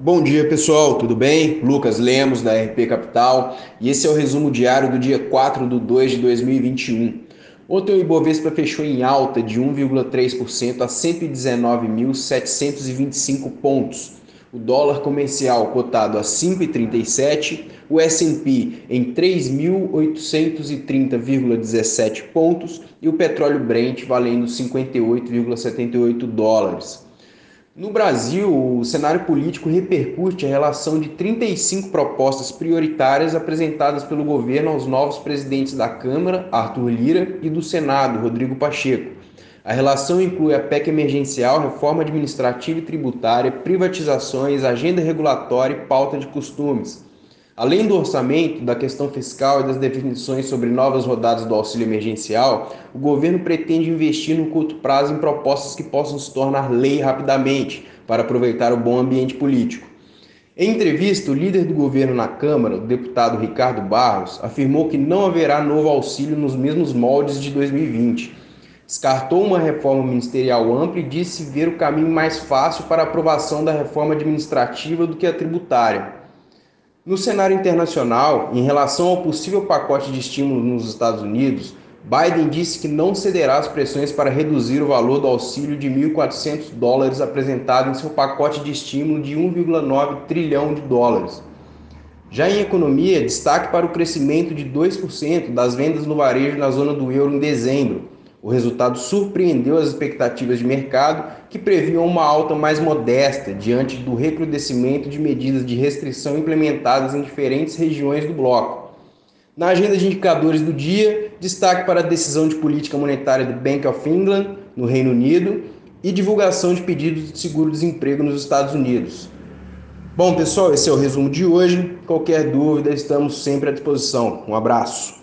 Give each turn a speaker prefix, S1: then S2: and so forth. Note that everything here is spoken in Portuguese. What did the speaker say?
S1: Bom dia pessoal, tudo bem? Lucas Lemos da RP Capital e esse é o resumo diário do dia 4 de 2 de 2021. Ontem o Ibovespa fechou em alta de 1,3% a 119.725 pontos. O dólar comercial cotado a 5,37, o S&P em 3.830,17 pontos e o petróleo Brent valendo 58,78 dólares. No Brasil, o cenário político repercute a relação de 35 propostas prioritárias apresentadas pelo governo aos novos presidentes da Câmara, Arthur Lira, e do Senado, Rodrigo Pacheco. A relação inclui a PEC emergencial, reforma administrativa e tributária, privatizações, agenda regulatória e pauta de costumes. Além do orçamento, da questão fiscal e das definições sobre novas rodadas do auxílio emergencial, o governo pretende investir no curto prazo em propostas que possam se tornar lei rapidamente, para aproveitar o bom ambiente político. Em entrevista, o líder do governo na Câmara, o deputado Ricardo Barros, afirmou que não haverá novo auxílio nos mesmos moldes de 2020. Descartou uma reforma ministerial ampla e disse ver o caminho mais fácil para a aprovação da reforma administrativa do que a tributária. No cenário internacional, em relação ao possível pacote de estímulo nos Estados Unidos, Biden disse que não cederá às pressões para reduzir o valor do auxílio de 1.400 dólares apresentado em seu pacote de estímulo de 1,9 trilhão de dólares. Já em economia, destaque para o crescimento de 2% das vendas no varejo na zona do euro em dezembro, o resultado surpreendeu as expectativas de mercado, que previam uma alta mais modesta diante do recrudescimento de medidas de restrição implementadas em diferentes regiões do bloco. Na agenda de indicadores do dia, destaque para a decisão de política monetária do Bank of England, no Reino Unido, e divulgação de pedidos de seguro-desemprego nos Estados Unidos. Bom, pessoal, esse é o resumo de hoje. Qualquer dúvida, estamos sempre à disposição. Um abraço.